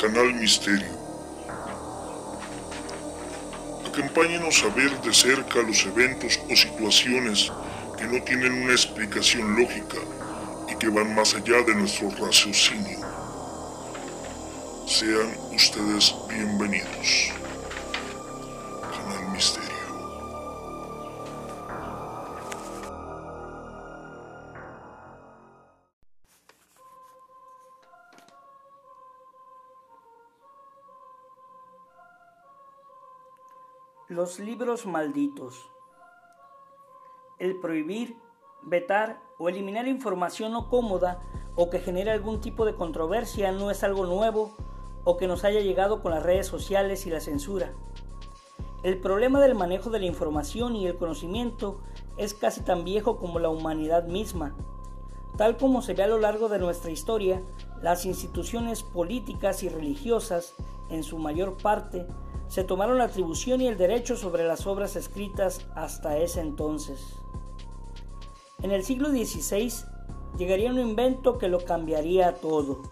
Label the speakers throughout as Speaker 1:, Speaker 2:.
Speaker 1: Canal Misterio. Acompáñenos a ver de cerca los eventos o situaciones que no tienen una explicación lógica y que van más allá de nuestro raciocinio. Sean ustedes bienvenidos. Canal Misterio.
Speaker 2: Los libros malditos. El prohibir, vetar o eliminar información no cómoda o que genere algún tipo de controversia no es algo nuevo o que nos haya llegado con las redes sociales y la censura. El problema del manejo de la información y el conocimiento es casi tan viejo como la humanidad misma. Tal como se ve a lo largo de nuestra historia, las instituciones políticas y religiosas, en su mayor parte, se tomaron la atribución y el derecho sobre las obras escritas hasta ese entonces. En el siglo XVI llegaría un invento que lo cambiaría todo,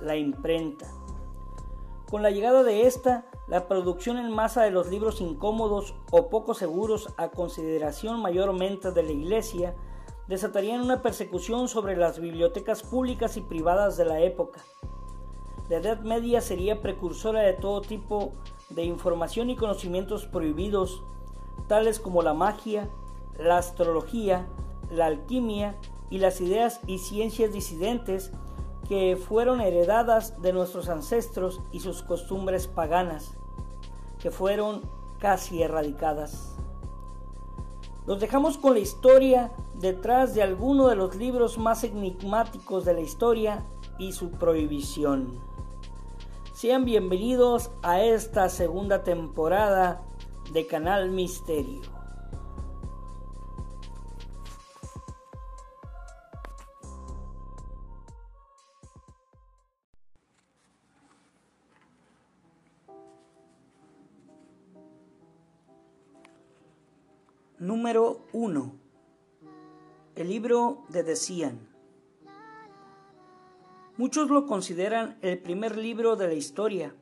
Speaker 2: la imprenta. Con la llegada de esta, la producción en masa de los libros incómodos o poco seguros a consideración mayormente de la Iglesia desatarían una persecución sobre las bibliotecas públicas y privadas de la época. La Edad Media sería precursora de todo tipo de información y conocimientos prohibidos, tales como la magia, la astrología, la alquimia y las ideas y ciencias disidentes que fueron heredadas de nuestros ancestros y sus costumbres paganas, que fueron casi erradicadas. Los dejamos con la historia detrás de alguno de los libros más enigmáticos de la historia y su prohibición. Sean bienvenidos a esta segunda temporada de Canal Misterio. Número 1. El libro de Decían. Muchos lo consideran el primer libro de la historia,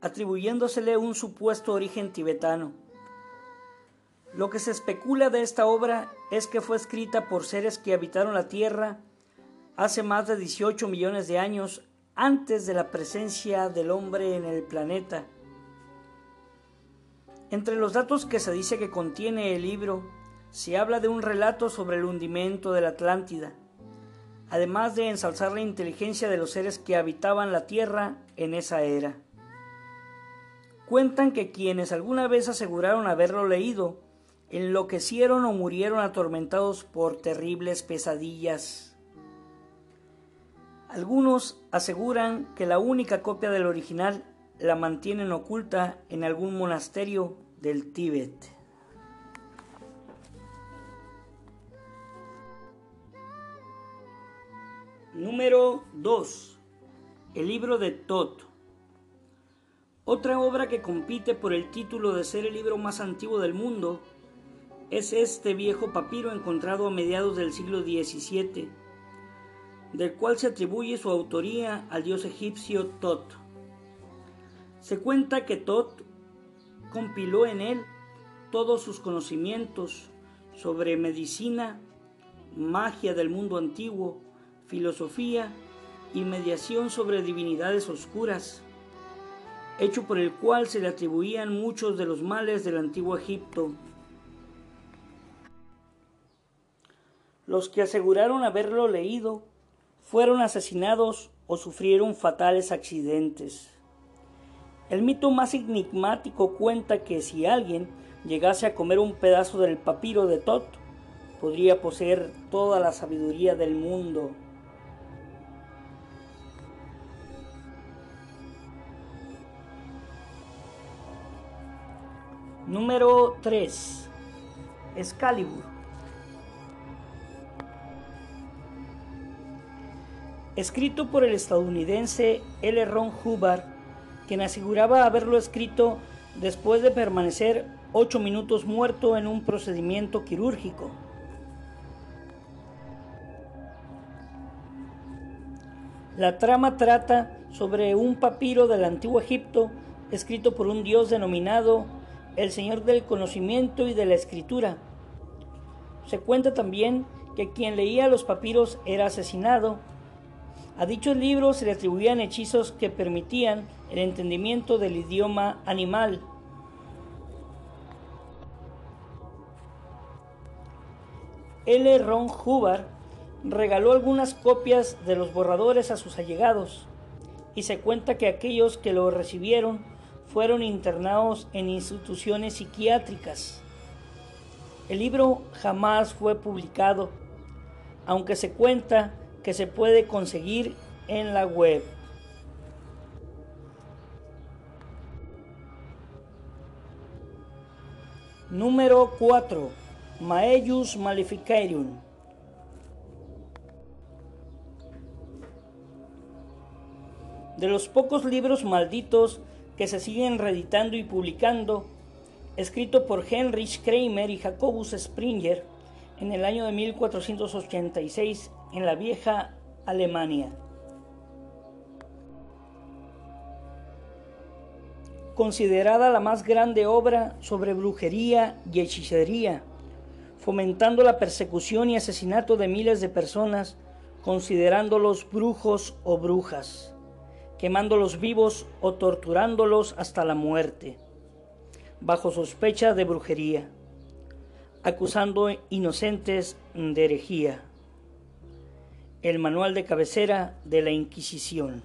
Speaker 2: atribuyéndosele un supuesto origen tibetano. Lo que se especula de esta obra es que fue escrita por seres que habitaron la Tierra hace más de 18 millones de años antes de la presencia del hombre en el planeta. Entre los datos que se dice que contiene el libro, se habla de un relato sobre el hundimiento de la Atlántida, además de ensalzar la inteligencia de los seres que habitaban la Tierra en esa era. Cuentan que quienes alguna vez aseguraron haberlo leído, enloquecieron o murieron atormentados por terribles pesadillas. Algunos aseguran que la única copia del original la mantienen oculta en algún monasterio del Tíbet. Número 2. El libro de Tot. Otra obra que compite por el título de ser el libro más antiguo del mundo es este viejo papiro encontrado a mediados del siglo XVII, del cual se atribuye su autoría al dios egipcio Tot. Se cuenta que Tot compiló en él todos sus conocimientos sobre medicina, magia del mundo antiguo, filosofía y mediación sobre divinidades oscuras, hecho por el cual se le atribuían muchos de los males del antiguo Egipto. Los que aseguraron haberlo leído fueron asesinados o sufrieron fatales accidentes. El mito más enigmático cuenta que si alguien llegase a comer un pedazo del papiro de Tot, podría poseer toda la sabiduría del mundo. Número 3. Excalibur. Escrito por el estadounidense L. Ron Hubbard, quien aseguraba haberlo escrito después de permanecer ocho minutos muerto en un procedimiento quirúrgico. La trama trata sobre un papiro del antiguo Egipto escrito por un dios denominado el Señor del Conocimiento y de la Escritura. Se cuenta también que quien leía los papiros era asesinado. A dichos libros se le atribuían hechizos que permitían el entendimiento del idioma animal. L. Ron Hubbard regaló algunas copias de los borradores a sus allegados y se cuenta que aquellos que lo recibieron fueron internados en instituciones psiquiátricas. El libro jamás fue publicado, aunque se cuenta que se puede conseguir en la web. Número 4. Maellus Maleficarium. De los pocos libros malditos que se siguen reeditando y publicando, escrito por Heinrich Kramer y Jacobus Springer en el año de 1486 en la vieja Alemania. Considerada la más grande obra sobre brujería y hechicería, fomentando la persecución y asesinato de miles de personas, considerándolos brujos o brujas quemándolos vivos o torturándolos hasta la muerte, bajo sospecha de brujería, acusando inocentes de herejía. El manual de cabecera de la Inquisición.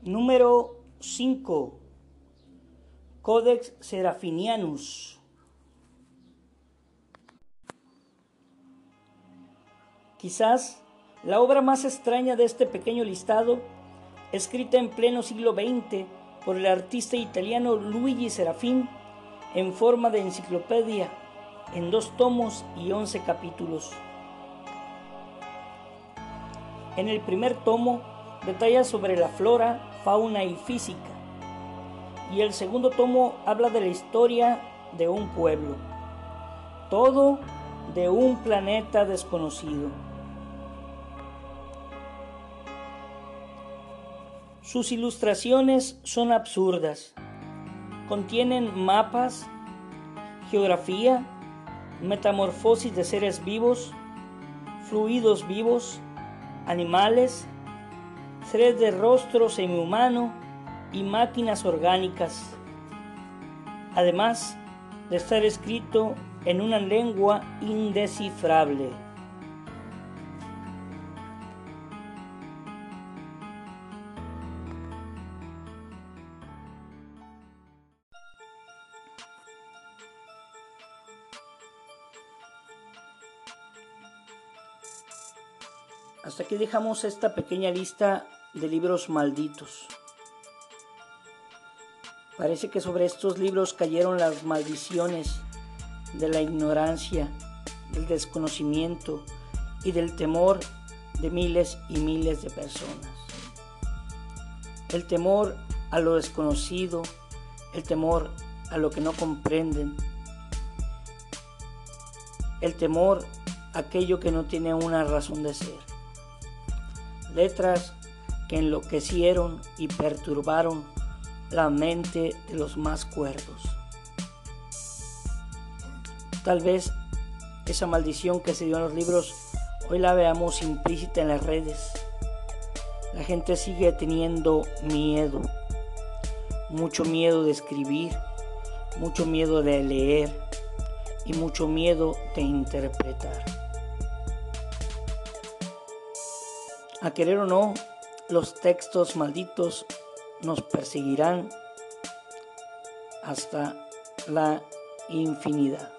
Speaker 2: Número 5. Codex Serafinianus. Quizás la obra más extraña de este pequeño listado, escrita en pleno siglo XX por el artista italiano Luigi Serafin en forma de enciclopedia, en dos tomos y once capítulos. En el primer tomo detalla sobre la flora, fauna y física, y el segundo tomo habla de la historia de un pueblo, todo de un planeta desconocido. Sus ilustraciones son absurdas. Contienen mapas, geografía, metamorfosis de seres vivos, fluidos vivos, animales, seres de rostro semihumano y máquinas orgánicas. Además de estar escrito en una lengua indescifrable. Aquí dejamos esta pequeña lista de libros malditos. Parece que sobre estos libros cayeron las maldiciones de la ignorancia, del desconocimiento y del temor de miles y miles de personas. El temor a lo desconocido, el temor a lo que no comprenden, el temor a aquello que no tiene una razón de ser letras que enloquecieron y perturbaron la mente de los más cuerdos. Tal vez esa maldición que se dio en los libros hoy la veamos implícita en las redes. La gente sigue teniendo miedo, mucho miedo de escribir, mucho miedo de leer y mucho miedo de interpretar. A querer o no, los textos malditos nos perseguirán hasta la infinidad.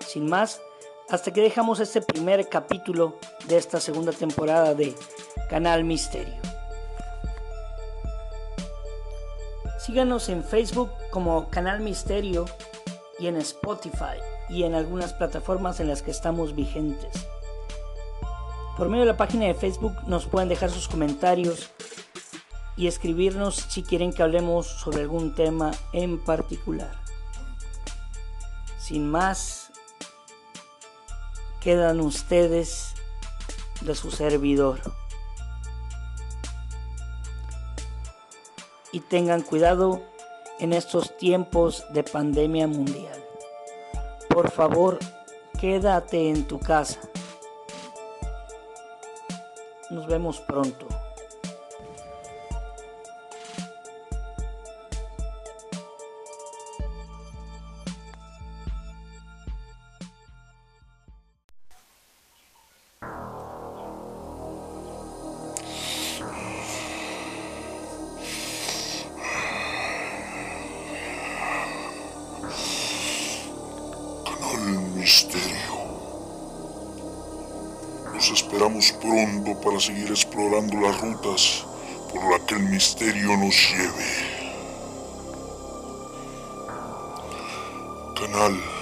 Speaker 2: Sin más, hasta que dejamos este primer capítulo de esta segunda temporada de Canal Misterio. Síganos en Facebook como Canal Misterio y en Spotify y en algunas plataformas en las que estamos vigentes. Por medio de la página de Facebook nos pueden dejar sus comentarios y escribirnos si quieren que hablemos sobre algún tema en particular. Sin más quedan ustedes de su servidor. Y tengan cuidado en estos tiempos de pandemia mundial. Por favor, quédate en tu casa. Nos vemos pronto.
Speaker 1: Esperamos pronto para seguir explorando las rutas por las que el misterio nos lleve. Canal.